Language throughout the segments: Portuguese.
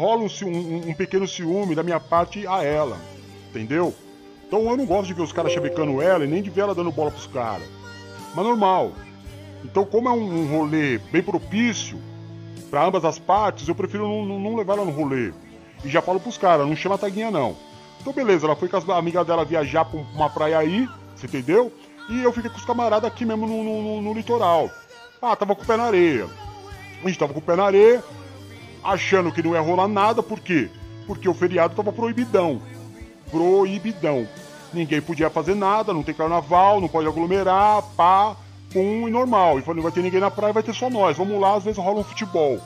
rola um, um, um pequeno ciúme da minha parte a ela. Entendeu? Então eu não gosto de ver os caras chavecando ela e nem de ver ela dando bola pros caras. Mas normal. Então, como é um, um rolê bem propício para ambas as partes, eu prefiro não, não, levar ela no rolê. E já falo pros caras, não chama a taguinha não. Então beleza, ela foi com as amigas dela viajar pra uma praia aí, você entendeu? E eu fiquei com os camaradas aqui mesmo no, no, no, litoral. Ah, tava com o pé na areia. A gente tava com o pé na areia, achando que não ia rolar nada, por quê? Porque o feriado tava proibidão. Proibidão. Ninguém podia fazer nada, não tem carnaval, não pode aglomerar, pá, pum e normal. E falei, não vai ter ninguém na praia, vai ter só nós. Vamos lá, às vezes rola um futebol.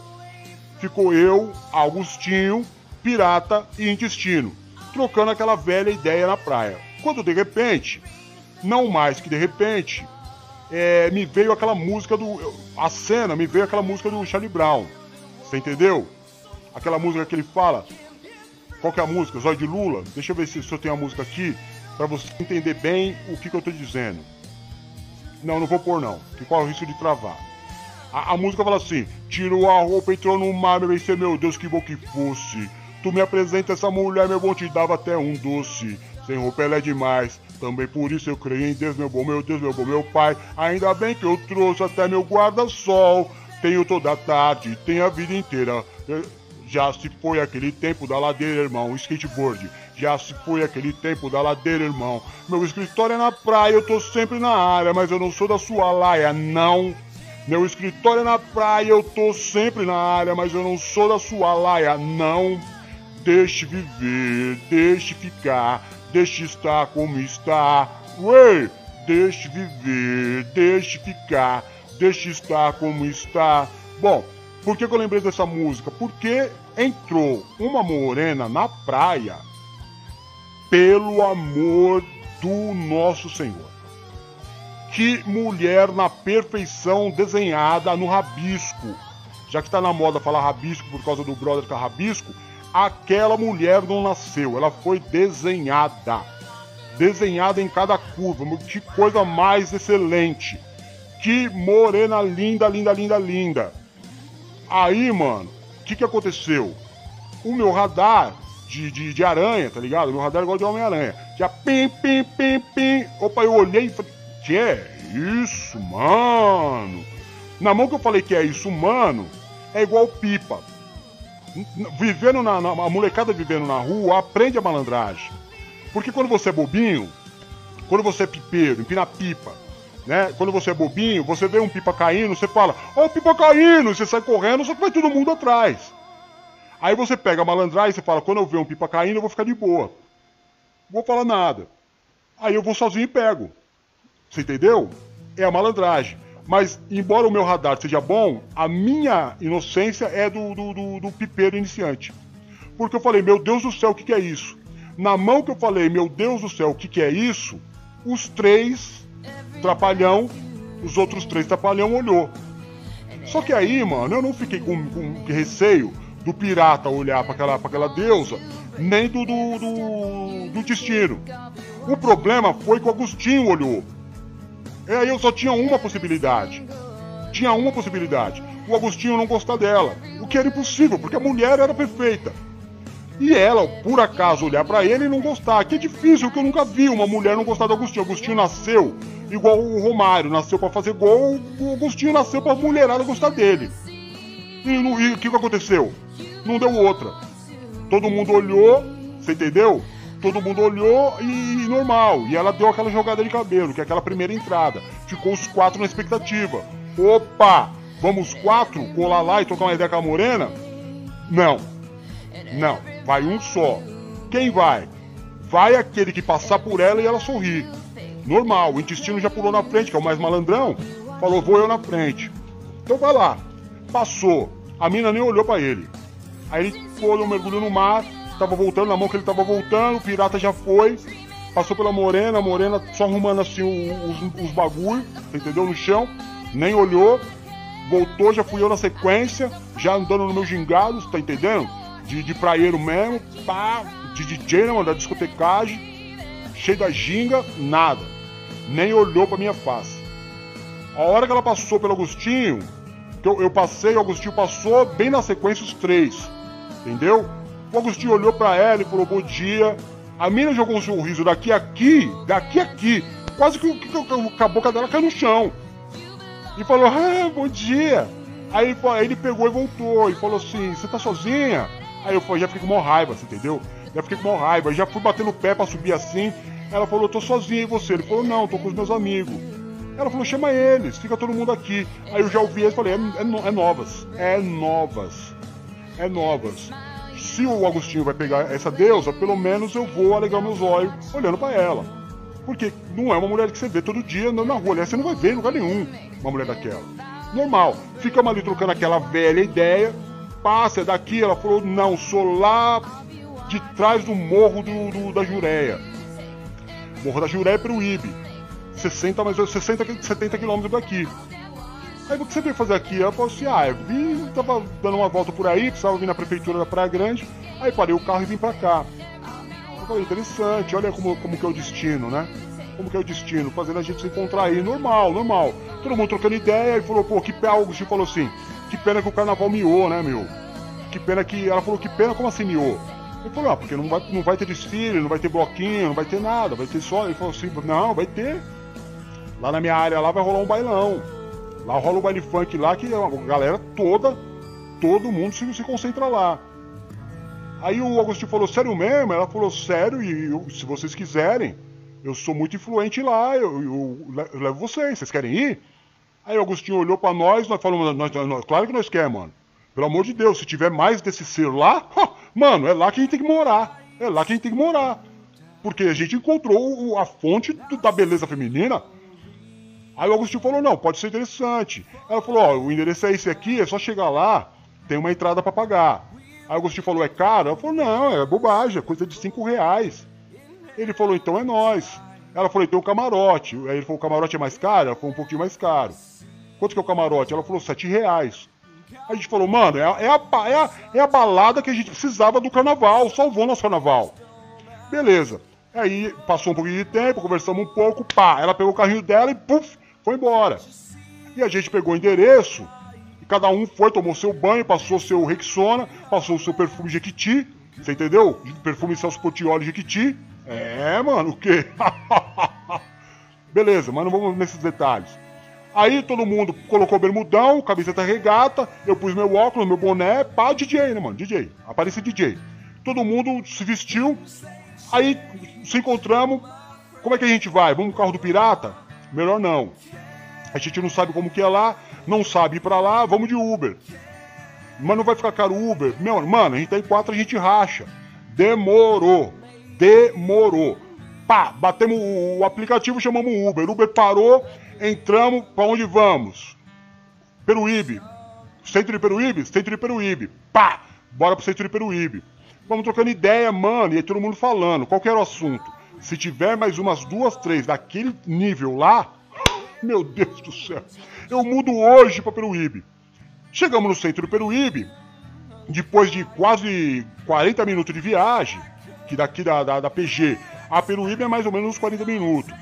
Ficou eu, Augustinho, Pirata e Intestino trocando aquela velha ideia na praia. Quando de repente, não mais que de repente, é, me veio aquela música do. A cena me veio aquela música do Charlie Brown. Você entendeu? Aquela música que ele fala. Qual que é a música? Zóio de Lula? Deixa eu ver se, se eu tenho a música aqui para você entender bem o que, que eu tô dizendo. Não, não vou pôr não, que corre o risco de travar. A, a música fala assim: tirou a roupa, entrou no mar, meu bem, meu Deus, que bom que fosse. Tu me apresenta essa mulher, meu bom, te dava até um doce. Sem roupa ela é demais. Também por isso eu creio em Deus, meu bom, meu Deus, meu bom, meu pai. Ainda bem que eu trouxe até meu guarda-sol. Tenho toda a tarde, tenho a vida inteira. Já se foi aquele tempo da ladeira, irmão, skateboard. Já se foi aquele tempo da ladeira, irmão. Meu escritório é na praia, eu tô sempre na área, mas eu não sou da sua laia, não. Meu escritório é na praia, eu tô sempre na área, mas eu não sou da sua laia, não. Deixe viver, deixe ficar, deixe estar como está. Ué, deixe viver, deixe ficar, deixe estar como está. Bom, por que, que eu lembrei dessa música? Porque entrou uma morena na praia pelo amor do nosso Senhor. Que mulher na perfeição desenhada no rabisco. Já que está na moda falar rabisco por causa do brother com rabisco, aquela mulher não nasceu, ela foi desenhada. Desenhada em cada curva. Que coisa mais excelente. Que morena linda, linda, linda, linda. Aí, mano, o que, que aconteceu? O meu radar de, de, de aranha, tá ligado? O meu radar é igual de Homem-Aranha. Já pim, pim, pim, pim. Opa, eu olhei e falei, que é isso, mano? Na mão que eu falei que é isso, mano, é igual pipa vivendo na, na, a molecada vivendo na rua aprende a malandragem. Porque quando você é bobinho, quando você é pipeiro, empina pipa, né? Quando você é bobinho, você vê um pipa caindo, você fala, ó, oh, pipa caindo, você sai correndo, só que vai todo mundo atrás. Aí você pega a malandragem e você fala, quando eu ver um pipa caindo, eu vou ficar de boa. Não vou falar nada. Aí eu vou sozinho e pego. Você entendeu? É a malandragem. Mas, embora o meu radar seja bom, a minha inocência é do, do, do, do pipeiro iniciante. Porque eu falei, meu Deus do céu, o que, que é isso? Na mão que eu falei, meu Deus do céu, o que, que é isso? Os três trapalhão, os outros três trapalhão olhou. Só que aí, mano, eu não fiquei com, com receio do pirata olhar para aquela, aquela deusa, nem do, do, do, do destino. O problema foi que o Agostinho olhou. E aí eu só tinha uma possibilidade. Tinha uma possibilidade. O Agostinho não gostar dela. O que era impossível, porque a mulher era perfeita. E ela, por acaso, olhar para ele e não gostar. Que é difícil, que eu nunca vi uma mulher não gostar do Agostinho. Agostinho nasceu igual o Romário, nasceu para fazer gol. O Agostinho nasceu pra mulherada gostar dele. E o que, que aconteceu? Não deu outra. Todo mundo olhou, você entendeu? todo mundo olhou e normal. E ela deu aquela jogada de cabelo, que é aquela primeira entrada. Ficou os quatro na expectativa. Opa! Vamos quatro colar lá e trocar uma ideia com a morena? Não. Não. Vai um só. Quem vai? Vai aquele que passar por ela e ela sorrir. Normal. O intestino já pulou na frente, que é o mais malandrão. Falou, vou eu na frente. Então vai lá. Passou. A mina nem olhou para ele. Aí ele foi, um mergulho no mar, tava voltando, na mão que ele tava voltando, o pirata já foi, passou pela morena, a morena só arrumando assim os, os bagulho, entendeu? No chão, nem olhou, voltou, já fui eu na sequência, já andando no meu gingado, tá entendendo? De, de praieiro mesmo, pá, de DJ, né, mano, da discotecagem, cheio da ginga, nada. Nem olhou pra minha face. A hora que ela passou pelo Agostinho, que eu, eu passei, o Agostinho passou, bem na sequência os três. Entendeu? O Agostinho olhou pra ela e falou bom dia. A mina jogou um sorriso daqui a aqui, daqui a aqui. Quase que, que, que a boca dela caiu no chão. E falou, ah, bom dia. Aí, aí ele pegou e voltou e falou assim, você tá sozinha? Aí eu já fiquei com uma raiva, você entendeu? Já fiquei com uma raiva, já fui batendo o pé pra subir assim. Ela falou, tô sozinha e você? Ele falou, não, tô com os meus amigos. Ela falou, chama eles, fica todo mundo aqui. Aí eu já ouvi e falei, é, é, é novas, é novas, é novas se o Agostinho vai pegar essa deusa, pelo menos eu vou alegar meus olhos olhando para ela. Porque não é uma mulher que você vê todo dia andando na rua. Aliás, você não vai ver em lugar nenhum uma mulher daquela. Normal. Ficamos ali trocando aquela velha ideia. Passa, é daqui. Ela falou: não, sou lá de trás do morro do, do da Jureia. Morro da para o Ibe. 60, mais 60, 70 quilômetros daqui. Aí o que você veio fazer aqui? Ela falou assim: ah, eu vim, tava dando uma volta por aí, precisava vir na prefeitura da Praia Grande, aí parei o carro e vim pra cá. Eu falei, interessante, olha como, como que é o destino, né? Como que é o destino, fazendo a gente se encontrar aí, normal, normal. Todo mundo trocando ideia, e falou, pô, que pena, o Agostinho falou assim, que pena que o carnaval miou, né, meu? Que pena que. Ela falou, que pena, como assim miou? Falou, ah, porque não vai, não vai ter desfile, não vai ter bloquinho, não vai ter nada, vai ter só. Ele falou assim, não, vai ter. Lá na minha área lá vai rolar um bailão. Lá rola o baile funk lá que a galera toda, todo mundo se, se concentra lá. Aí o Agostinho falou, sério mesmo? Ela falou, sério, e eu, se vocês quiserem, eu sou muito influente lá, eu, eu, eu levo vocês, vocês querem ir? Aí o Agostinho olhou para nós, nós falamos, nós, nós, claro que nós queremos, mano. Pelo amor de Deus, se tiver mais desse ser lá, mano, é lá que a gente tem que morar. É lá que a gente tem que morar. Porque a gente encontrou a fonte da beleza feminina Aí o Agostinho falou: não, pode ser interessante. Ela falou: ó, o endereço é esse aqui, é só chegar lá, tem uma entrada para pagar. Aí o Agostinho falou: é caro? Ela falou: não, é bobagem, é coisa de 5 reais. Ele falou: então é nós. Ela falou: então o camarote. Aí ele falou: o camarote é mais caro? Ela falou: um pouquinho mais caro. Quanto que é o camarote? Ela falou: 7 reais. A gente falou: mano, é a, é, a, é, a, é a balada que a gente precisava do carnaval, salvou nosso carnaval. Beleza. Aí passou um pouquinho de tempo, conversamos um pouco, pá, ela pegou o carrinho dela e puf, foi embora. E a gente pegou o endereço, e cada um foi, tomou seu banho, passou seu Rexona, passou o seu perfume Jequiti, você entendeu? Perfume Celso Portioli Jequiti. É, mano, o quê? Beleza, mas não vamos nesses detalhes. Aí todo mundo colocou bermudão, camiseta regata, eu pus meu óculos, meu boné, pá, DJ, né, mano? DJ. Aparece DJ. Todo mundo se vestiu. Aí se encontramos. Como é que a gente vai? Vamos no carro do pirata? melhor não. A gente não sabe como que é lá, não sabe ir pra lá, vamos de Uber. Mas não vai ficar caro o Uber? Meu, mano, a gente tá em quatro, a gente racha. Demorou. Demorou. Pá, batemos o aplicativo, chamamos o Uber. Uber parou, entramos, pra onde vamos? Peruíbe. Centro de Peruíbe? Centro de Peruíbe. Pá, bora pro centro de Peruíbe. Vamos trocando ideia, mano, e aí todo mundo falando. Qual que era o assunto? Se tiver mais umas duas, três daquele nível lá, meu Deus do céu, eu mudo hoje para Peruíbe. Chegamos no centro do Peruíbe, depois de quase 40 minutos de viagem, que daqui da, da, da PG a Peruíbe é mais ou menos uns 40 minutos.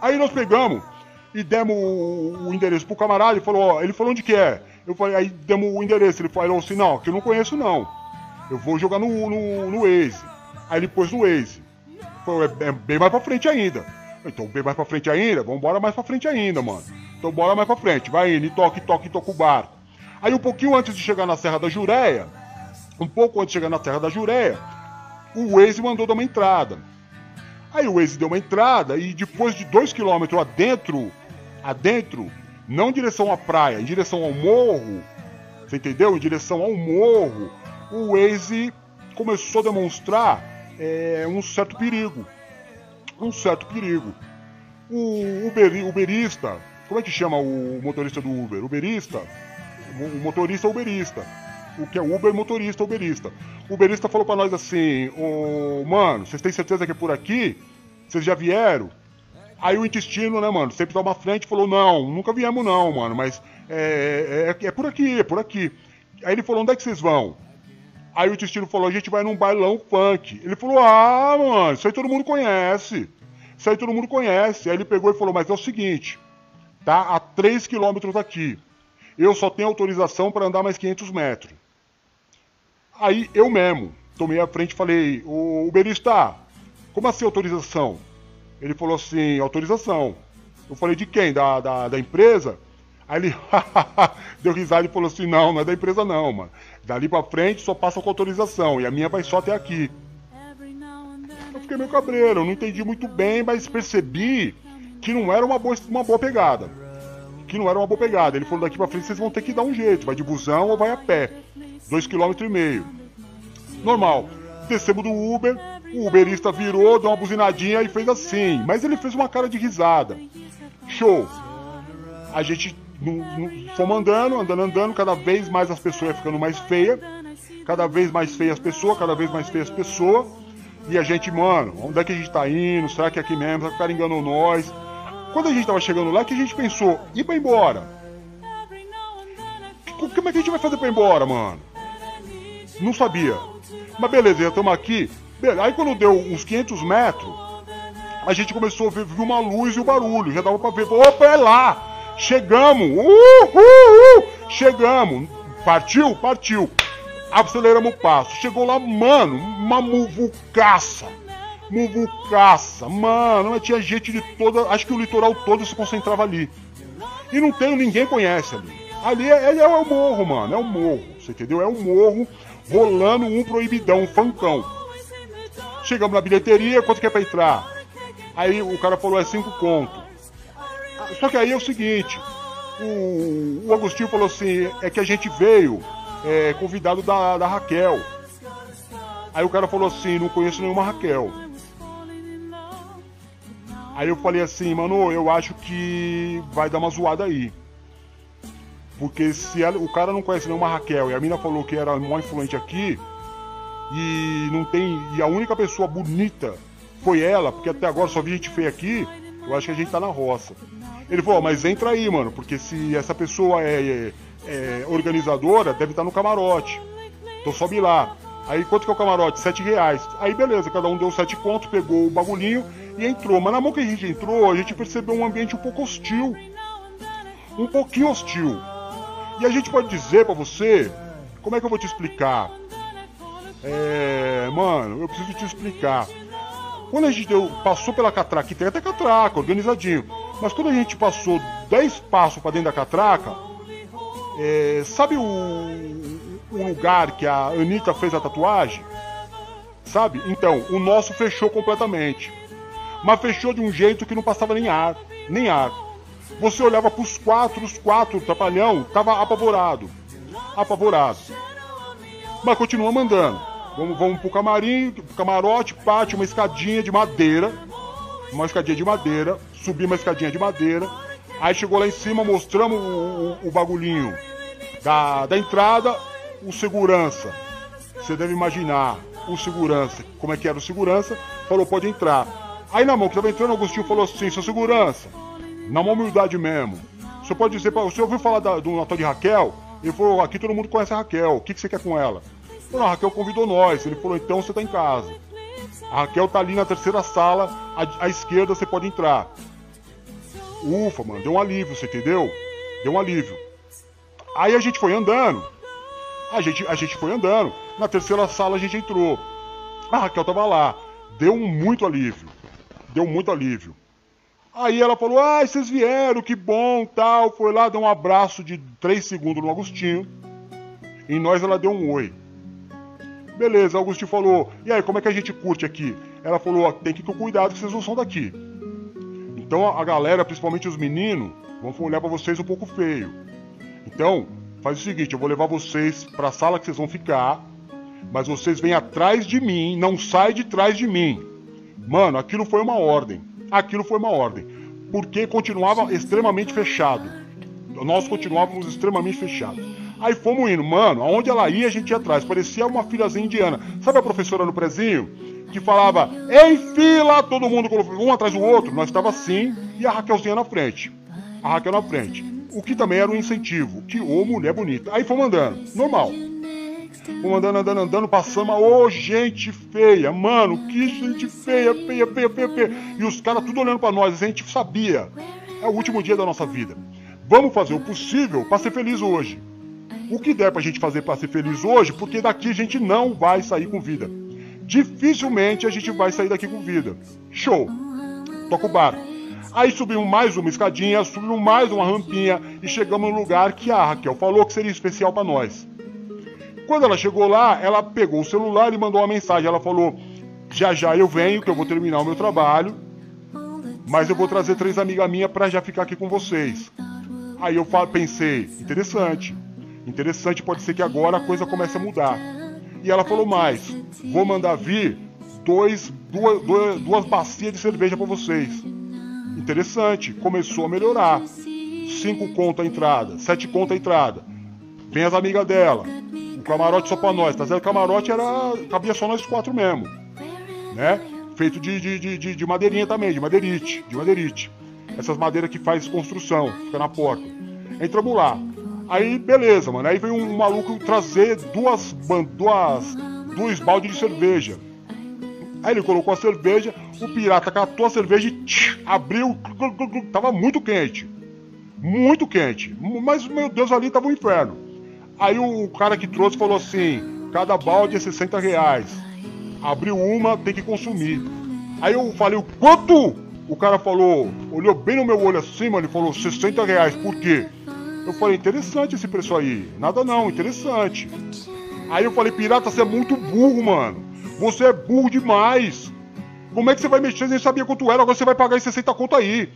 Aí nós pegamos e demos o, endereço pro camarada, ele falou, ó, ele falou onde que é. Eu falei, aí demos o endereço, ele falou assim, não, que eu não conheço não. Eu vou jogar no, no, no Waze. Aí ele pôs no Waze. Foi, é, é bem mais pra frente ainda. Então, bem mais pra frente ainda? Vambora mais pra frente ainda, mano. Então, bora mais pra frente. Vai indo, e toque, toque, toca o barco. Aí, um pouquinho antes de chegar na Serra da Jureia, um pouco antes de chegar na Serra da Jureia, o Waze mandou dar uma entrada. Aí o Waze deu uma entrada e depois de dois quilômetros adentro, adentro, não em direção à praia, em direção ao morro, você entendeu? Em direção ao morro, o Waze começou a demonstrar é, um certo perigo. Um certo perigo. O Uber, Uberista, como é que chama o motorista do Uber? Uberista? O motorista Uberista. O que é Uber motorista Uberista. O Uberista falou para nós assim: Ô, mano, vocês têm certeza que é por aqui? Vocês já vieram? Aí o intestino, né, mano, sempre toma frente e falou: Não, nunca viemos, não, mano, mas é, é, é por aqui, é por aqui. Aí ele falou: Onde é que vocês vão? Aí o Testino falou: a gente vai num bailão funk. Ele falou: ah, mano, isso aí todo mundo conhece. Isso aí todo mundo conhece. Aí ele pegou e falou: mas é o seguinte, tá? A 3 quilômetros aqui. Eu só tenho autorização para andar mais 500 metros. Aí eu mesmo tomei a frente e falei, o uberista, como assim autorização? Ele falou assim, autorização. Eu falei, de quem? Da, da, da empresa? Aí ele deu risada e falou assim, não, não é da empresa não, mano. Dali pra frente só passa com autorização e a minha vai só até aqui. Eu fiquei meio cabreiro, não entendi muito bem, mas percebi que não era uma boa, uma boa pegada. Que não era uma boa pegada. Ele falou, daqui pra frente vocês vão ter que dar um jeito, vai de busão ou vai a pé. Dois quilômetros e meio. Normal. Descemos do Uber, o Uberista virou, deu uma buzinadinha e fez assim. Mas ele fez uma cara de risada. Show. A gente fomos andando, andando, andando, cada vez mais as pessoas ficando mais feias. Cada vez mais feias as pessoas, cada vez mais feias as pessoas. E a gente, mano, onde é que a gente tá indo? Será que é aqui mesmo? Será que o cara enganou nós? Quando a gente tava chegando lá, que a gente pensou, ir pra embora. Como é que a gente vai fazer pra ir embora, mano? Não sabia. Mas beleza, já estamos aqui. Aí quando deu uns 500 metros, a gente começou a ver, viu uma luz e o um barulho. Já dava pra ver. Opa, é lá! Chegamos! Uh, uh, uh! Chegamos! Partiu? Partiu! Aceleramos o passo. Chegou lá, mano, uma muvucaça. Muvucaça. Mano, tinha gente de toda. Acho que o litoral todo se concentrava ali. E não tem, ninguém conhece ali. Ali é, é, é o morro, mano. É o morro. Você entendeu? É o morro rolando um proibidão, um funkão. Chegamos na bilheteria, quanto que é pra entrar? Aí o cara falou, é cinco conto. Só que aí é o seguinte, o, o Agostinho falou assim, é que a gente veio é, convidado da, da Raquel. Aí o cara falou assim, não conheço nenhuma Raquel. Aí eu falei assim, mano, eu acho que vai dar uma zoada aí. Porque se ela, o cara não conhece nenhuma Raquel e a mina falou que era mó influente aqui e não tem. E a única pessoa bonita foi ela, porque até agora só vi gente feia aqui, eu acho que a gente tá na roça. Ele falou, mas entra aí, mano, porque se essa pessoa é, é, é organizadora, deve estar tá no camarote. Então sobe lá. Aí quanto que é o camarote? Sete reais. Aí beleza, cada um deu sete pontos, pegou o bagulhinho e entrou. Mas na mão que a gente entrou, a gente percebeu um ambiente um pouco hostil. Um pouquinho hostil. E a gente pode dizer para você, como é que eu vou te explicar? É, mano, eu preciso te explicar. Quando a gente passou pela catraca, que tem até catraca, organizadinho, mas quando a gente passou 10 passos para dentro da catraca, é, sabe o, o lugar que a Anitta fez a tatuagem? Sabe? Então, o nosso fechou completamente. Mas fechou de um jeito que não passava nem ar, nem ar. Você olhava para os quatro, os quatro, o trapalhão tava apavorado. Apavorado. Mas continua mandando. Vamos, vamos pro camarim, camarote, pátio, uma escadinha de madeira. Uma escadinha de madeira. Subi uma escadinha de madeira. Aí chegou lá em cima, mostramos o, o, o bagulhinho da, da entrada, o segurança. Você deve imaginar o segurança, como é que era o segurança, falou, pode entrar. Aí na mão que estava entrando, o Agostinho falou assim, seu segurança, na humildade mesmo. Você pode dizer, você ouviu falar da, do Natal de Raquel? Ele falou, aqui todo mundo conhece a Raquel, o que, que você quer com ela? Falei, a Raquel convidou nós. Ele falou, então você tá em casa. A Raquel tá ali na terceira sala, à, à esquerda você pode entrar. Ufa, mano, deu um alívio, você entendeu? Deu um alívio. Aí a gente foi andando. A gente, a gente foi andando. Na terceira sala a gente entrou. A Raquel tava lá. Deu muito alívio. Deu muito alívio. Aí ela falou: Ah, vocês vieram, que bom, tal. Foi lá, deu um abraço de 3 segundos no Agostinho. Em nós ela deu um oi. Beleza, o Agostinho falou: E aí, como é que a gente curte aqui? Ela falou: Tem que ter cuidado que vocês não são daqui. Então a galera, principalmente os meninos, vão olhar para vocês um pouco feio. Então, faz o seguinte: eu vou levar vocês para a sala que vocês vão ficar. Mas vocês vêm atrás de mim, não sai de trás de mim. Mano, aquilo foi uma ordem aquilo foi uma ordem, porque continuava extremamente fechado. Nós continuávamos extremamente fechados. Aí fomos indo, mano, aonde ela ia a gente ia atrás, parecia uma filhazinha indiana. Sabe a professora no prezinho? Que falava, em fila, todo mundo um atrás do outro. Nós estava assim e a Raquelzinha na frente. A Raquel na frente. O que também era um incentivo. Que, ô, mulher bonita. Aí fomos andando, normal. Fomos andando, andando, andando, passamos, ô oh, gente feia, mano, que gente feia, feia, feia, feia, feia. E os caras tudo olhando para nós, a gente sabia. É o último dia da nossa vida. Vamos fazer o possível para ser feliz hoje. O que der pra gente fazer para ser feliz hoje, porque daqui a gente não vai sair com vida. Dificilmente a gente vai sair daqui com vida. Show! Toca o bar. Aí subimos mais uma escadinha, subimos mais uma rampinha e chegamos no lugar que a Raquel falou que seria especial para nós. Quando ela chegou lá, ela pegou o celular e mandou uma mensagem. Ela falou: Já já eu venho, que eu vou terminar o meu trabalho, mas eu vou trazer três amigas minhas para já ficar aqui com vocês. Aí eu pensei: Interessante, interessante, pode ser que agora a coisa comece a mudar. E ela falou mais: Vou mandar vir dois, duas, duas, duas bacias de cerveja para vocês. Interessante, começou a melhorar. Cinco conto a entrada, sete conto a entrada. Vem as amigas dela. O camarote só pra nós. Tá zero camarote era. cabia só nós quatro mesmo. Né? Feito de, de, de, de madeirinha também, de madeirite. De madeirite. Essas madeiras que faz construção, fica na porta. Entramos lá. Aí, beleza, mano. Aí veio um maluco trazer duas, duas, dois baldes de cerveja. Aí ele colocou a cerveja, o pirata catou a cerveja e tch, abriu. Tava muito quente. Muito quente. Mas, meu Deus, ali tava um inferno. Aí o cara que trouxe falou assim: cada balde é 60 reais. Abriu uma, tem que consumir. Aí eu falei: o quanto? O cara falou, olhou bem no meu olho assim, mano, falou: 60 reais, por quê? Eu falei: interessante esse preço aí. Nada não, interessante. Aí eu falei: pirata, você é muito burro, mano. Você é burro demais. Como é que você vai mexer sem saber quanto era? Agora você vai pagar em 60 conto aí.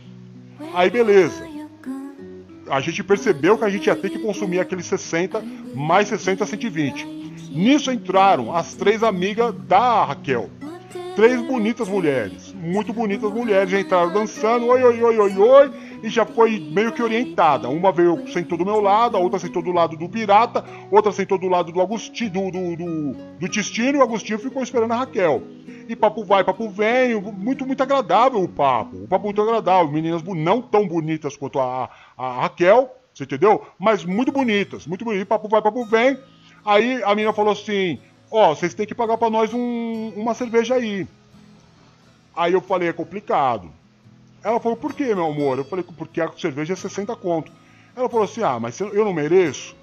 Aí beleza. A gente percebeu que a gente ia ter que consumir aqueles 60 mais 60, 120. Nisso entraram as três amigas da Raquel. Três bonitas mulheres. Muito bonitas mulheres. Já entraram dançando. Oi, oi, oi, oi, oi e já foi meio que orientada. Uma veio sentou do meu lado, a outra sentou do lado do pirata, outra sentou do lado do Agostinho, do, do, do, do Tistino, e o Agostinho ficou esperando a Raquel. E papo vai, papo vem, muito, muito agradável o papo. O papo muito agradável. Meninas não tão bonitas quanto a, a Raquel, você entendeu? Mas muito bonitas, muito bonitas. Papo vai, papo vem. Aí a menina falou assim: Ó, oh, vocês têm que pagar para nós um, uma cerveja aí. Aí eu falei: é complicado. Ela falou, por que, meu amor? Eu falei, porque a cerveja é 60 conto. Ela falou assim, ah, mas eu não mereço?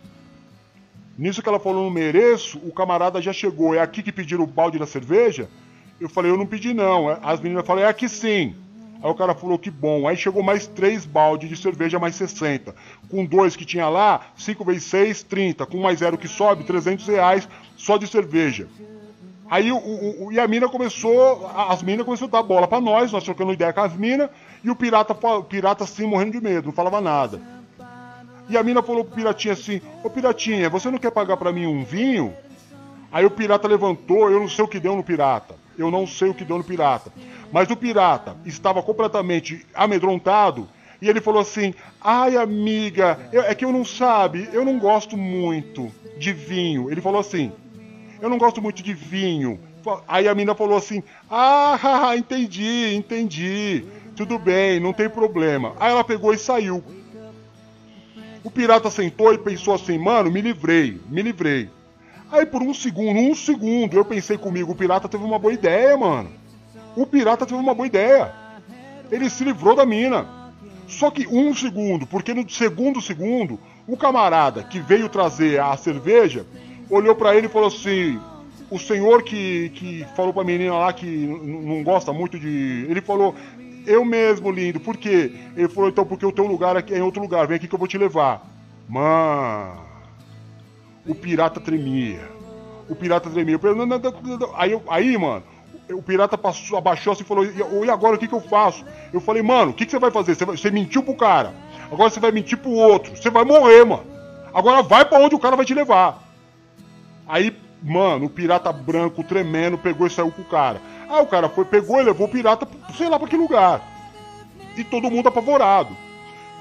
Nisso que ela falou, não mereço, o camarada já chegou. É aqui que pediram o balde da cerveja? Eu falei, eu não pedi não. As meninas falaram, é aqui sim. Aí o cara falou, que bom. Aí chegou mais três baldes de cerveja, mais 60. Com dois que tinha lá, 5 vezes 6, 30. Com mais zero que sobe, 300 reais só de cerveja. Aí o, o, e a mina começou, as minas começaram a dar bola para nós, nós trocando ideia com as minas, e o pirata, o pirata assim, morrendo de medo, não falava nada. E a mina falou pro piratinha assim: Ô piratinha, você não quer pagar para mim um vinho? Aí o pirata levantou, eu não sei o que deu no pirata. Eu não sei o que deu no pirata. Mas o pirata estava completamente amedrontado e ele falou assim: Ai, amiga, eu, é que eu não sabe, eu não gosto muito de vinho. Ele falou assim: eu não gosto muito de vinho. Aí a mina falou assim: Ah, entendi, entendi. Tudo bem, não tem problema. Aí ela pegou e saiu. O pirata sentou e pensou assim: Mano, me livrei, me livrei. Aí por um segundo, um segundo, eu pensei comigo: O pirata teve uma boa ideia, mano. O pirata teve uma boa ideia. Ele se livrou da mina. Só que um segundo, porque no segundo segundo, o camarada que veio trazer a cerveja olhou para ele e falou assim: o senhor que, que falou pra menina lá que não gosta muito de. Ele falou, eu mesmo, lindo, por quê? Ele falou, então, porque o teu lugar aqui é em outro lugar, vem aqui que eu vou te levar. Mano, o pirata tremia. O pirata tremia. Aí, aí mano, o pirata passou, abaixou assim e falou, e agora o que, que eu faço? Eu falei, mano, o que, que você vai fazer? Você, vai, você mentiu pro cara, agora você vai mentir pro outro, você vai morrer, mano. Agora vai para onde o cara vai te levar. Aí, mano, o pirata branco tremendo pegou e saiu com o cara. Aí o cara foi, pegou e levou o pirata, sei lá pra que lugar. E todo mundo apavorado.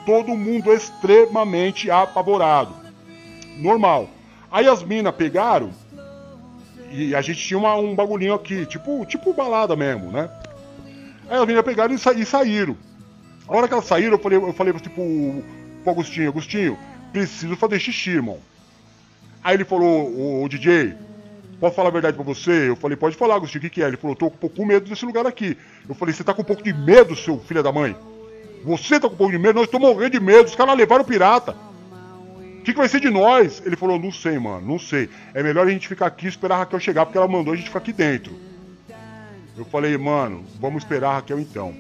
Todo mundo extremamente apavorado. Normal. Aí as minas pegaram e a gente tinha uma, um bagulhinho aqui, tipo, tipo balada mesmo, né? Aí as minas pegaram e, sa e, saíram. A hora que elas saíram, eu falei, eu falei tipo, pro Agostinho, Agostinho, preciso fazer xixi, irmão. Aí ele falou, o DJ, posso falar a verdade pra você? Eu falei, pode falar, Agostinho, o que, que é? Ele falou, tô com um pouco medo desse lugar aqui. Eu falei, você tá com um pouco de medo, seu filho da mãe? Você tá com um pouco de medo? Nós estamos morrendo de medo, os caras levaram o pirata. O que, que vai ser de nós? Ele falou, não sei, mano, não sei. É melhor a gente ficar aqui e esperar a Raquel chegar, porque ela mandou a gente ficar aqui dentro. Eu falei, mano, vamos esperar a Raquel então.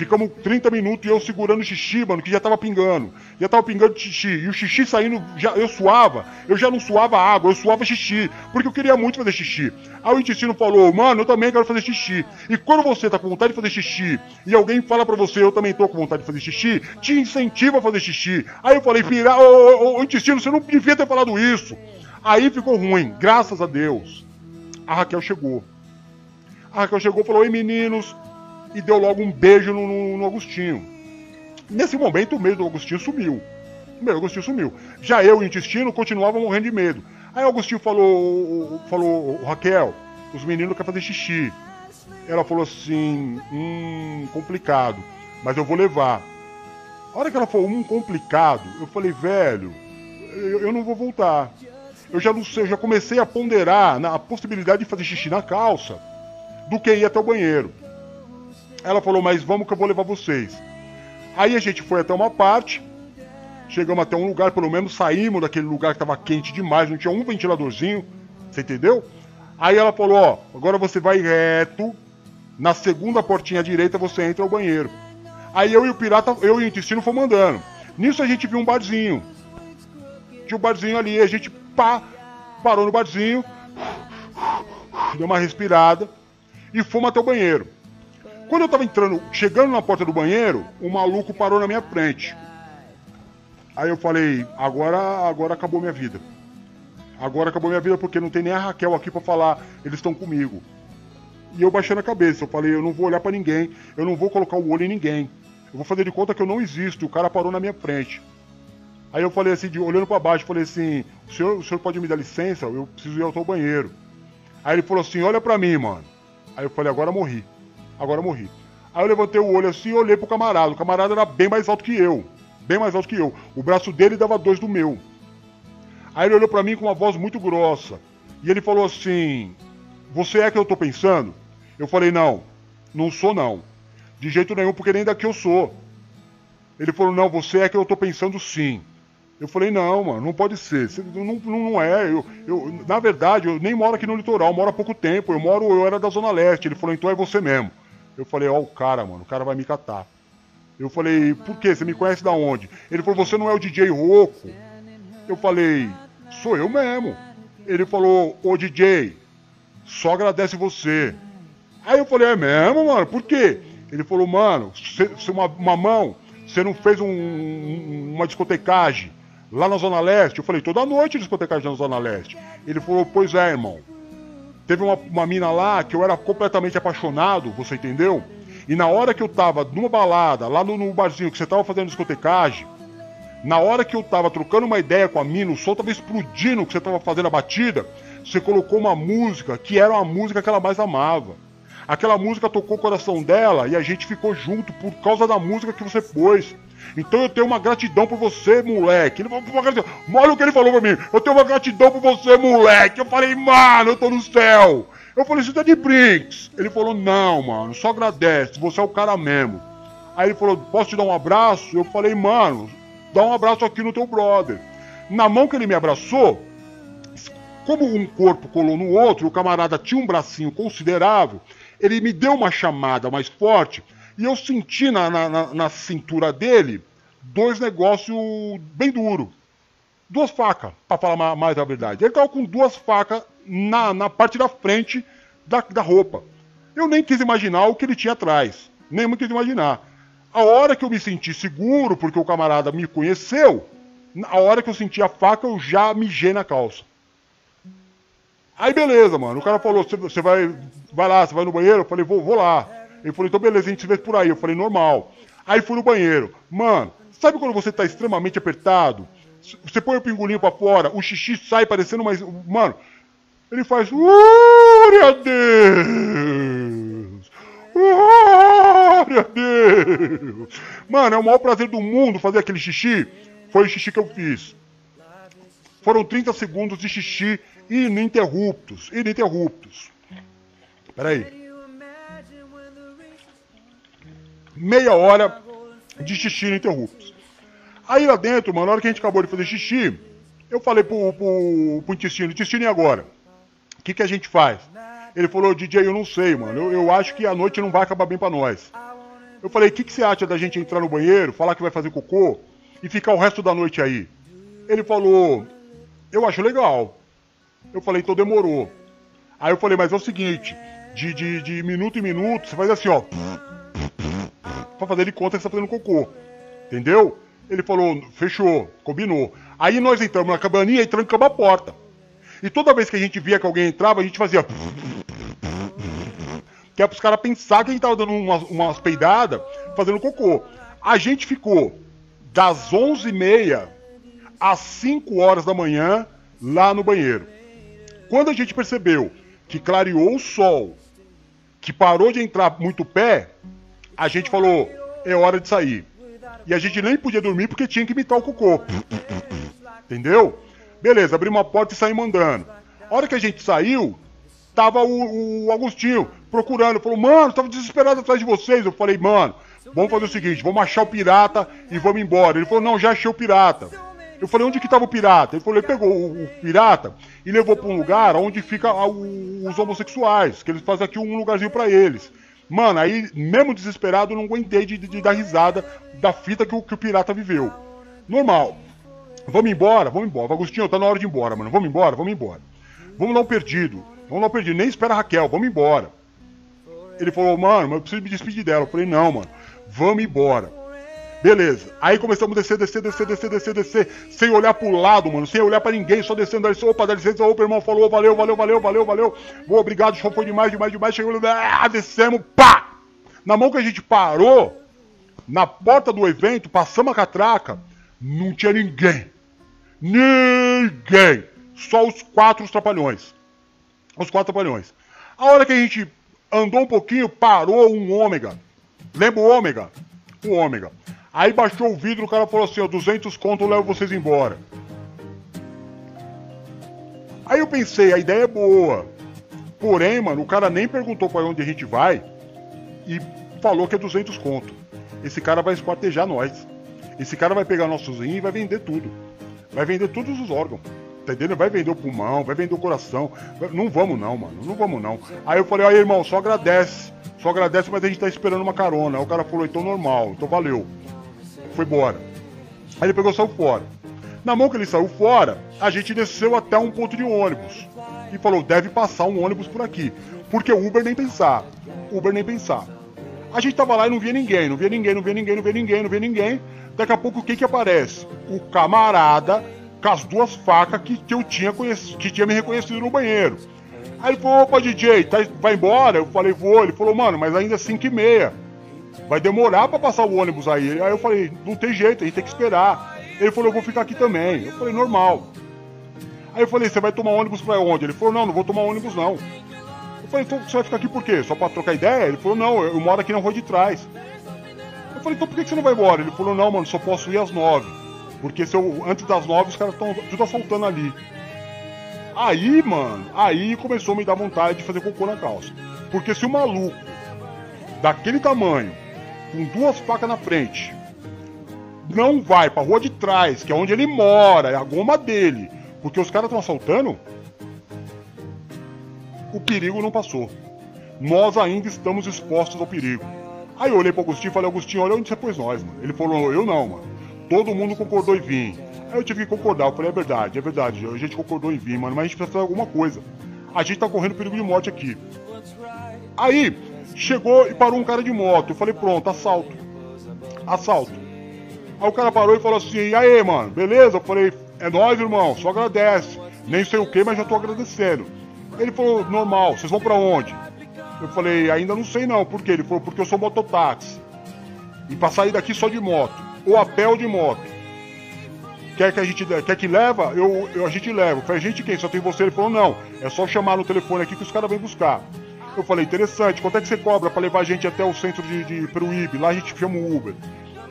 Ficamos 30 minutos e eu segurando o xixi, mano, que já tava pingando. Já tava pingando xixi. E o xixi saindo, já, eu suava. Eu já não suava água, eu suava xixi. Porque eu queria muito fazer xixi. Aí o intestino falou, mano, eu também quero fazer xixi. E quando você tá com vontade de fazer xixi e alguém fala pra você, eu também tô com vontade de fazer xixi, te incentiva a fazer xixi. Aí eu falei, pira, ô, ô, ô, intestino, você não devia ter falado isso. Aí ficou ruim, graças a Deus. A Raquel chegou. A Raquel chegou e falou: Oi meninos, e deu logo um beijo no, no, no Agostinho. Nesse momento, o medo do Agostinho sumiu. O medo do Agostinho sumiu. Já eu e o intestino continuava morrendo de medo. Aí o Agostinho falou, falou, Raquel, os meninos querem fazer xixi. Ela falou assim, hum, complicado, mas eu vou levar. A hora que ela falou, um complicado, eu falei, velho, eu, eu não vou voltar. Eu já não sei, eu já comecei a ponderar na, a possibilidade de fazer xixi na calça do que ir até o banheiro. Ela falou, mas vamos que eu vou levar vocês. Aí a gente foi até uma parte, chegamos até um lugar, pelo menos saímos daquele lugar que estava quente demais, não tinha um ventiladorzinho, você entendeu? Aí ela falou, ó, agora você vai reto, na segunda portinha à direita você entra ao banheiro. Aí eu e o pirata, eu e o intestino fomos andando. Nisso a gente viu um barzinho. Tinha um barzinho ali, a gente pá, parou no barzinho, deu uma respirada e fomos até o banheiro. Quando eu tava entrando, chegando na porta do banheiro, o maluco parou na minha frente. Aí eu falei, agora, agora acabou minha vida. Agora acabou minha vida porque não tem nem a Raquel aqui para falar, eles estão comigo. E eu baixando a cabeça, eu falei, eu não vou olhar para ninguém, eu não vou colocar o olho em ninguém. Eu vou fazer de conta que eu não existo. O cara parou na minha frente. Aí eu falei assim, de, olhando para baixo, falei assim, o senhor, o senhor pode me dar licença? Eu preciso ir ao banheiro. Aí ele falou assim, olha para mim, mano. Aí eu falei, agora morri agora morri. Aí eu levantei o olho assim e olhei pro camarada. O camarada era bem mais alto que eu. Bem mais alto que eu. O braço dele dava dois do meu. Aí ele olhou para mim com uma voz muito grossa. E ele falou assim: Você é que eu tô pensando? Eu falei: Não, não sou não. De jeito nenhum, porque nem daqui eu sou. Ele falou: Não, você é que eu tô pensando sim. Eu falei, não, mano, não pode ser. Não, não, é. Eu, eu, na verdade, eu nem moro aqui no litoral, moro há pouco tempo. Eu moro, eu era da Zona Leste. Ele falou, então é você mesmo. Eu falei, ó, o cara, mano, o cara vai me catar. Eu falei, por quê? Você me conhece da onde? Ele falou, você não é o DJ Roco? Eu falei, sou eu mesmo. Ele falou, ô DJ, só agradece você. Aí eu falei, é mesmo, mano? Por quê? Ele falou, mano, você, uma, uma mão, você não fez um, uma discotecagem lá na Zona Leste? Eu falei, toda noite discotecagem na Zona Leste. Ele falou, pois é, irmão. Teve uma, uma mina lá que eu era completamente apaixonado, você entendeu? E na hora que eu tava numa balada, lá no, no barzinho que você tava fazendo discotecagem, na hora que eu tava trocando uma ideia com a mina, o som tava explodindo que você tava fazendo a batida, você colocou uma música que era uma música que ela mais amava. Aquela música tocou o coração dela e a gente ficou junto por causa da música que você pôs. Então eu tenho uma gratidão por você, moleque. Ele falou, olha o que ele falou pra mim. Eu tenho uma gratidão por você, moleque. Eu falei, mano, eu tô no céu. Eu falei, você tá de brinks. Ele falou, não, mano, só agradece. Você é o cara mesmo. Aí ele falou, posso te dar um abraço? Eu falei, mano, dá um abraço aqui no teu brother. Na mão que ele me abraçou, como um corpo colou no outro, o camarada tinha um bracinho considerável, ele me deu uma chamada mais forte e eu senti na, na, na cintura dele dois negócios bem duros. Duas facas, para falar mais a verdade. Ele tava com duas facas na, na parte da frente da, da roupa. Eu nem quis imaginar o que ele tinha atrás. Nem muito quis imaginar. A hora que eu me senti seguro, porque o camarada me conheceu, a hora que eu senti a faca, eu já mijei na calça. Aí beleza, mano. O cara falou: você vai, vai lá, você vai no banheiro? Eu falei: vou, vou lá. Ele falou, então beleza, a gente vê por aí. Eu falei, normal. Aí fui no banheiro. Mano, sabe quando você tá extremamente apertado? Você põe o pingolinho pra fora, o xixi sai parecendo mais. Mano, ele faz. Glória a Deus! Glória a Deus! Mano, é o maior prazer do mundo fazer aquele xixi. Foi o xixi que eu fiz. Foram 30 segundos de xixi ininterruptos. Ininterruptos. Peraí. meia hora de xixi ininterruptos. Aí lá dentro, mano, na hora que a gente acabou de fazer xixi, Eu falei pro, pro, pro intestino, intestino e agora? O que, que a gente faz? Ele falou, DJ, eu não sei, mano. Eu, eu acho que a noite não vai acabar bem pra nós. Eu falei, o que, que você acha da gente entrar no banheiro, falar que vai fazer cocô e ficar o resto da noite aí? Ele falou, eu acho legal. Eu falei, então demorou. Aí eu falei, mas é o seguinte, de, de, de minuto em minuto, você faz assim, ó. Pra fazer ele conta que você tá fazendo cocô. Entendeu? Ele falou, fechou, combinou. Aí nós entramos na cabaninha e trancamos a porta. E toda vez que a gente via que alguém entrava, a gente fazia. Que é pros caras pensar que a gente tava dando umas, umas peidadas fazendo cocô. A gente ficou das 11h30 às 5 horas da manhã lá no banheiro. Quando a gente percebeu que clareou o sol, que parou de entrar muito pé, a gente falou: é hora de sair. E a gente nem podia dormir porque tinha que imitar o cocô. Entendeu? Beleza, abrimos a porta e saímos andando. A hora que a gente saiu, tava o, o Agostinho procurando. Falou, mano, tava desesperado atrás de vocês. Eu falei, mano, vamos fazer o seguinte, vamos achar o pirata e vamos embora. Ele falou, não, já achei o pirata. Eu falei, onde que tava o pirata? Ele falou, ele pegou o, o pirata e levou para um lugar onde fica os homossexuais, que eles fazem aqui um lugarzinho para eles. Mano, aí, mesmo desesperado, eu não aguentei de, de, de dar risada da fita que o, que o pirata viveu. Normal. Vamos embora, vamos embora. Agostinho, tá na hora de ir embora, mano. Vamos embora, vamos embora. Vamos dar um perdido. Vamos dar um perdido. Nem espera a Raquel, vamos embora. Ele falou, mano, eu preciso me despedir dela. Eu falei, não, mano, vamos embora. Beleza. Aí começamos a descer, descer, descer, descer, descer, descer, sem olhar pro lado, mano, sem olhar para ninguém, só descendo, descendo. Opa, dá licença, opa, irmão, falou, valeu, valeu, valeu, valeu, valeu. Boa, obrigado, show foi demais, demais, demais. Chegou, ah, descemos, pá! Na mão que a gente parou, na porta do evento, passamos a catraca, não tinha ninguém. Ninguém. Só os quatro trapalhões. Os quatro trapalhões. A hora que a gente andou um pouquinho, parou um ômega. Lembra o ômega? O ômega. Aí baixou o vidro, o cara falou assim, ó, 200 conto, eu levo vocês embora. Aí eu pensei, a ideia é boa. Porém, mano, o cara nem perguntou para onde a gente vai e falou que é 200 conto. Esse cara vai esquartejar nós. Esse cara vai pegar nossos rins e vai vender tudo. Vai vender todos os órgãos. Tá entendendo? Vai vender o pulmão, vai vender o coração. Não vamos não, mano. Não vamos não. Aí eu falei, aí irmão, só agradece. Só agradece, mas a gente tá esperando uma carona. Aí o cara falou, então normal, então valeu. Foi embora. Aí ele pegou e saiu fora. Na mão que ele saiu fora, a gente desceu até um ponto de ônibus. E falou, deve passar um ônibus por aqui. Porque o Uber nem pensar. Uber nem pensar. A gente tava lá e não via ninguém, não via ninguém, não via ninguém, não via ninguém, não via ninguém. Daqui a pouco o que que aparece? O camarada com as duas facas que, que eu tinha conhecido, que tinha me reconhecido no banheiro. Aí ele falou, opa DJ, tá, vai embora? Eu falei, vou. Ele falou, mano, mas ainda é 5 e meia. Vai demorar para passar o ônibus aí. Aí eu falei, não tem jeito, a gente tem que esperar. Ele falou, eu vou ficar aqui também. Eu falei, normal. Aí eu falei, você vai tomar ônibus pra onde? Ele falou, não, não vou tomar ônibus não. Eu falei, então você vai ficar aqui por quê? Só pra trocar ideia? Ele falou, não, eu, moro aqui na rua de trás. Eu falei, então por que você não vai embora? Ele falou, não, mano, só posso ir às nove. Porque se eu, antes das nove os caras estão tudo assaltando ali. Aí, mano, aí começou a me dar vontade de fazer cocô na calça. Porque se o maluco daquele tamanho, com duas facas na frente, não vai pra rua de trás, que é onde ele mora, é a goma dele, porque os caras estão assaltando, o perigo não passou. Nós ainda estamos expostos ao perigo. Aí eu olhei pro Agostinho e falei, Agostinho, olha onde você pôs nós, mano. Ele falou, eu não, mano. Todo mundo concordou em vir. Aí eu tive que concordar. Eu falei, é verdade, é verdade. A gente concordou em vir, mano, mas a gente precisa fazer alguma coisa. A gente tá correndo perigo de morte aqui. Aí, chegou e parou um cara de moto. Eu falei, pronto, assalto. Assalto. Aí o cara parou e falou assim, e aí, mano, beleza? Eu falei, é nóis, irmão, só agradece. Nem sei o que, mas já tô agradecendo. Ele falou, normal, vocês vão para onde? Eu falei, ainda não sei não. Por quê? Ele falou, porque eu sou mototáxi. E pra sair daqui só de moto. Ou a pé ou de moto. Quer que a gente quer que leva? Eu, eu, a gente leva. Eu falei, gente quem? Só tem você? Ele falou, não. É só chamar no telefone aqui que os caras vêm buscar. Eu falei, interessante. Quanto é que você cobra para levar a gente até o centro de, de Peruíbe? Lá a gente chama o Uber.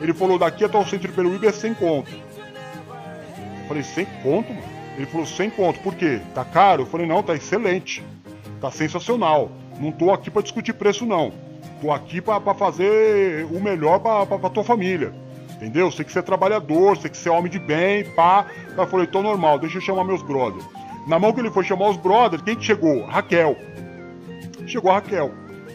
Ele falou, daqui até o centro de Peruíbe é 100 conto. Eu falei, 100 conto, mano? Ele falou, 100 conto. Por quê? Tá caro? Eu falei, não, tá excelente. Tá sensacional. Não tô aqui para discutir preço, não. Tô aqui para fazer o melhor para tua família. Entendeu? Sei que você é trabalhador, sei que você é homem de bem, pá. Ela falou, então normal, deixa eu chamar meus brothers. Na mão que ele foi chamar os brothers, quem que chegou? Raquel. Chegou a Raquel.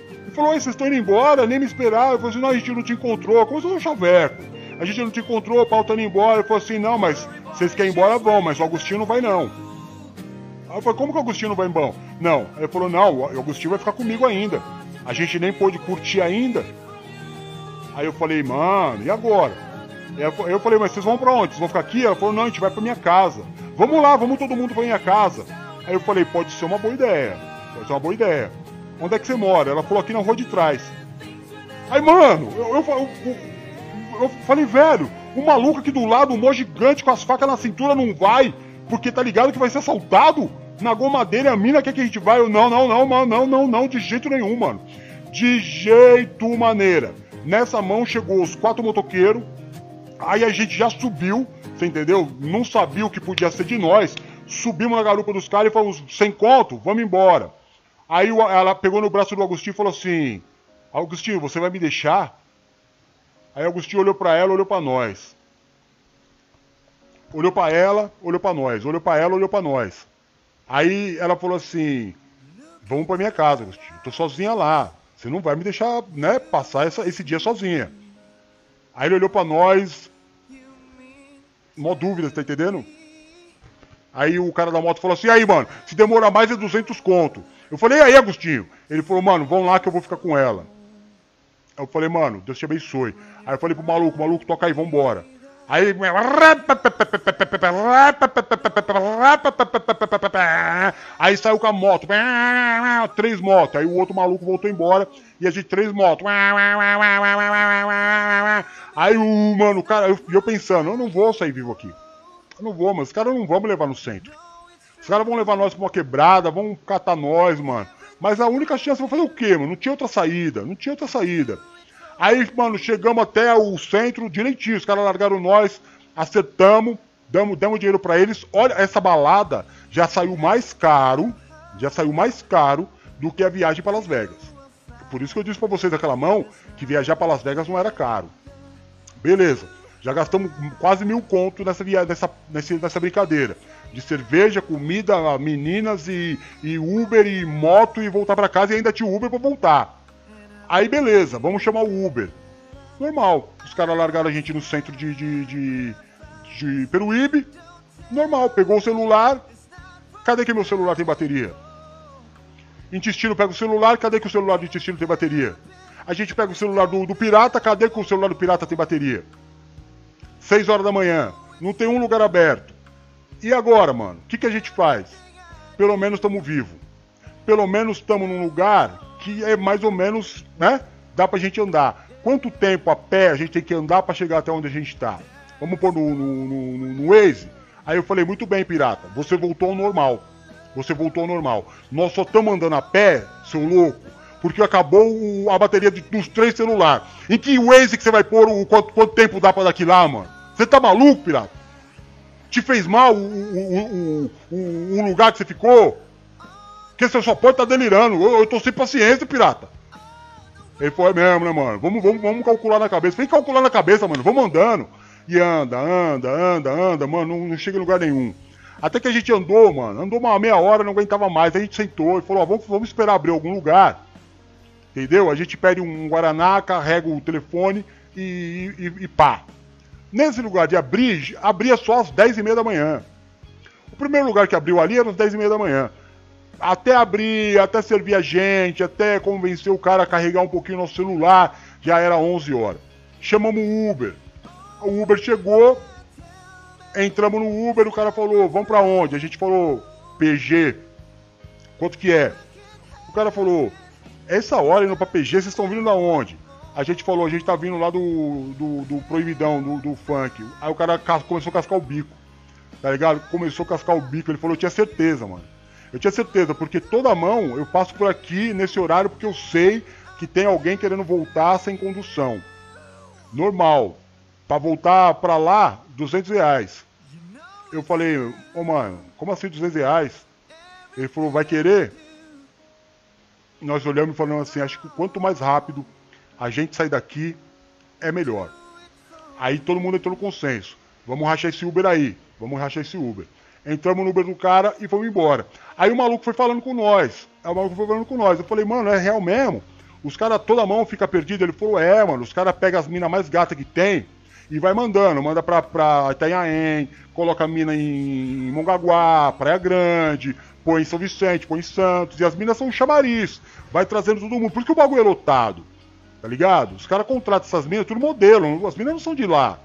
Ele falou, vocês estão indo embora, nem me esperaram. Eu falei assim, não, a gente não te encontrou. Começou um chaveco. A gente não te encontrou, o pau tá indo embora. Ele falou assim, não, mas vocês querem ir embora, vão, mas o Agostinho não vai não. Aí eu falei, como que o Agostinho não vai embora? Não. Ele falou, não, o Agostinho vai ficar comigo ainda. A gente nem pôde curtir ainda. Aí eu falei, mano, e agora? Eu falei, mas vocês vão pra onde? Vocês vão ficar aqui? Ela falou, não, a gente vai pra minha casa. Vamos lá, vamos todo mundo pra minha casa. Aí eu falei, pode ser uma boa ideia. Pode ser uma boa ideia. Onde é que você mora? Ela falou aqui na rua de trás. Aí, mano, eu, eu, eu, eu falei, velho, o maluco aqui do lado, um mó gigante com as facas na cintura não vai, porque tá ligado que vai ser assaltado? Na goma dele, a mina quer que a gente vai. Eu, não, não, não, mano, não, não, não, de jeito nenhum, mano. De jeito maneira. Nessa mão chegou os quatro motoqueiros, Aí a gente já subiu, você entendeu? Não sabia o que podia ser de nós. Subimos na garupa dos caras e falamos, sem conto, vamos embora. Aí ela pegou no braço do Agostinho e falou assim: Agostinho, você vai me deixar? Aí Agostinho olhou para ela, olhou para nós. Olhou para ela, olhou para nós. Olhou para ela, olhou para nós. Aí ela falou assim: Vamos para minha casa, Agostinho. Tô sozinha lá. Você não vai me deixar, né, passar essa, esse dia sozinha. Aí ele olhou para nós, mó dúvida, tá entendendo? Aí o cara da moto falou assim: aí, mano, se demorar mais é 200 conto. Eu falei: aí, Agostinho? Ele falou: mano, vão lá que eu vou ficar com ela. Eu falei: mano, Deus te abençoe. Aí eu falei pro maluco: maluco, toca aí, vambora. Aí. Aí saiu com a moto. Três motos. Aí o outro maluco voltou embora. E a gente, três motos. Aí o, mano, cara, eu, eu pensando, eu não vou sair vivo aqui. Eu não vou, mas os caras não vão me levar no centro. Os caras vão levar nós pra uma quebrada, vão catar nós, mano. Mas a única chance, vou fazer o quê, mano? Não tinha outra saída, não tinha outra saída. Aí, mano, chegamos até o centro direitinho. Os caras largaram nós, acertamos, damos, damos dinheiro para eles. Olha, essa balada já saiu mais caro, já saiu mais caro do que a viagem para Las Vegas. Por isso que eu disse para vocês naquela mão que viajar para Las Vegas não era caro. Beleza, já gastamos quase mil conto nessa, via... nessa, nessa, nessa brincadeira. De cerveja, comida, meninas e, e Uber e moto e voltar para casa e ainda tinha Uber para voltar. Aí beleza, vamos chamar o Uber. Normal. Os caras largaram a gente no centro de, de, de, de Peruíbe. Normal, pegou o celular. Cadê que meu celular tem bateria? Intestino pega o celular, cadê que o celular do intestino tem bateria? A gente pega o celular do, do pirata, cadê que o celular do pirata tem bateria? 6 horas da manhã, não tem um lugar aberto. E agora, mano? O que, que a gente faz? Pelo menos estamos vivos. Pelo menos estamos num lugar que é mais ou menos, né? Dá pra gente andar. Quanto tempo a pé a gente tem que andar para chegar até onde a gente está? Vamos pôr no, no, no, no Waze? Aí eu falei, muito bem, pirata, você voltou ao normal. Você voltou ao normal. Nós só estamos andando a pé, seu louco, porque acabou a bateria de, dos três celulares. Em que Waze que você vai pôr o quanto, quanto tempo dá pra daqui lá, mano? Você tá maluco, pirata? Te fez mal o, o, o, o lugar que você ficou? Porque você só pode estar tá delirando. Eu, eu tô sem paciência, pirata. Ele foi é mesmo, né, mano? Vamos, vamos, vamos calcular na cabeça. Vem calcular na cabeça, mano. Vamos andando. E anda, anda, anda, anda, mano. Não, não chega em lugar nenhum. Até que a gente andou, mano. Andou uma meia hora, não aguentava mais. A gente sentou e falou: ó, vamos, vamos esperar abrir algum lugar. Entendeu? A gente pede um Guaraná, carrega o telefone e, e, e pá. Nesse lugar de abrir, abria só às 10 e meia da manhã. O primeiro lugar que abriu ali era às 10 e meia da manhã até abrir, até servir a gente, até convencer o cara a carregar um pouquinho nosso celular, já era 11 horas. Chamamos o Uber. O Uber chegou, entramos no Uber, o cara falou, vamos para onde? A gente falou, PG. Quanto que é? O cara falou, essa hora indo pra PG, vocês estão vindo da onde? A gente falou, a gente tá vindo lá do, do, do proibidão, do, do funk. Aí o cara começou a cascar o bico. Tá ligado? Começou a cascar o bico. Ele falou, eu tinha certeza, mano. Eu tinha certeza, porque toda mão eu passo por aqui nesse horário porque eu sei que tem alguém querendo voltar sem condução. Normal. Para voltar para lá, 200 reais. Eu falei, ô oh, mano, como assim 200 reais? Ele falou, vai querer? Nós olhamos e falamos assim, acho que quanto mais rápido a gente sair daqui, é melhor. Aí todo mundo entrou no consenso. Vamos rachar esse Uber aí. Vamos rachar esse Uber. Entramos no Uber do cara e fomos embora. Aí o maluco foi falando com nós. Aí o maluco foi falando com nós. Eu falei, mano, é real mesmo? Os caras, toda mão fica perdido. Ele falou, é, mano, os caras pegam as minas mais gatas que tem e vai mandando. Manda pra, pra Itanhaém, coloca a mina em Mongaguá, Praia Grande, põe em São Vicente, põe em Santos. E as minas são chamariz. Vai trazendo todo mundo. Por que o bagulho é lotado. Tá ligado? Os caras contratam essas minas, tudo modelo. As minas não são de lá.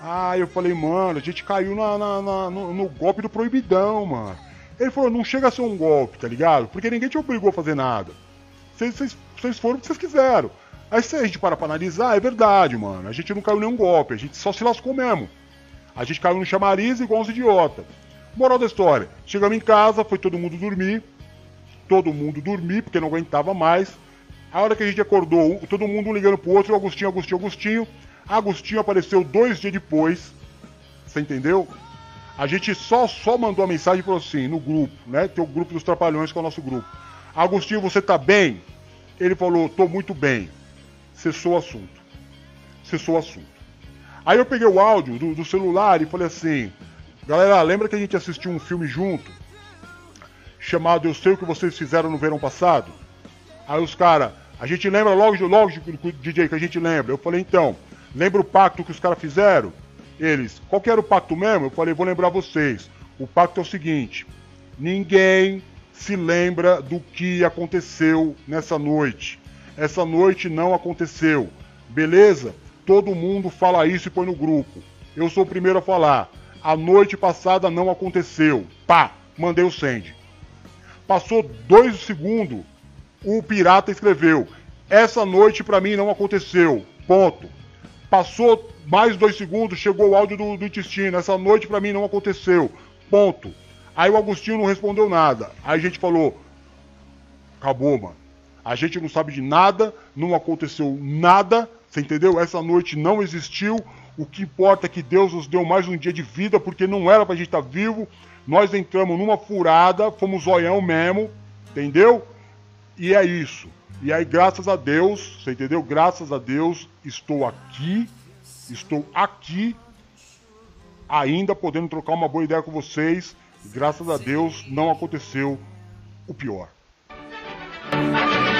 Ah, eu falei, mano, a gente caiu na, na, na no, no, golpe do proibidão, mano. Ele falou, não chega a ser um golpe, tá ligado? Porque ninguém te obrigou a fazer nada. Vocês foram o que vocês quiseram. Aí se a gente para pra analisar, é verdade, mano. A gente não caiu nenhum golpe, a gente só se lascou mesmo. A gente caiu no chamariz igual uns idiota. Moral da história, chegamos em casa, foi todo mundo dormir. Todo mundo dormir, porque não aguentava mais. A hora que a gente acordou, todo mundo ligando pro outro, Agostinho, Agostinho, Agostinho. Agostinho apareceu dois dias depois. Você entendeu? A gente só, só mandou a mensagem falou assim, no grupo, né? Tem o grupo dos Trapalhões, que é o nosso grupo. Agostinho, você tá bem? Ele falou, tô muito bem. Cessou o assunto. Cessou o assunto. Aí eu peguei o áudio do, do celular e falei assim, galera, lembra que a gente assistiu um filme junto? Chamado Eu Sei O Que Vocês Fizeram no Verão Passado? Aí os caras, a gente lembra logo, logo, DJ, que a gente lembra. Eu falei, então, Lembra o pacto que os caras fizeram? Eles, qual que era o pacto mesmo? Eu falei, vou lembrar vocês. O pacto é o seguinte: ninguém se lembra do que aconteceu nessa noite. Essa noite não aconteceu. Beleza? Todo mundo fala isso e põe no grupo. Eu sou o primeiro a falar. A noite passada não aconteceu. Pá, mandei o send. Passou dois segundos, o pirata escreveu: Essa noite para mim não aconteceu. Ponto. Passou mais dois segundos, chegou o áudio do, do intestino. Essa noite para mim não aconteceu. Ponto. Aí o Agostinho não respondeu nada. Aí a gente falou: acabou, mano. A gente não sabe de nada, não aconteceu nada, você entendeu? Essa noite não existiu. O que importa é que Deus nos deu mais um dia de vida, porque não era pra gente estar tá vivo. Nós entramos numa furada, fomos zoião mesmo, entendeu? E é isso. E aí, graças a Deus, você entendeu? Graças a Deus, estou aqui, estou aqui, ainda podendo trocar uma boa ideia com vocês. Graças a Deus, não aconteceu o pior.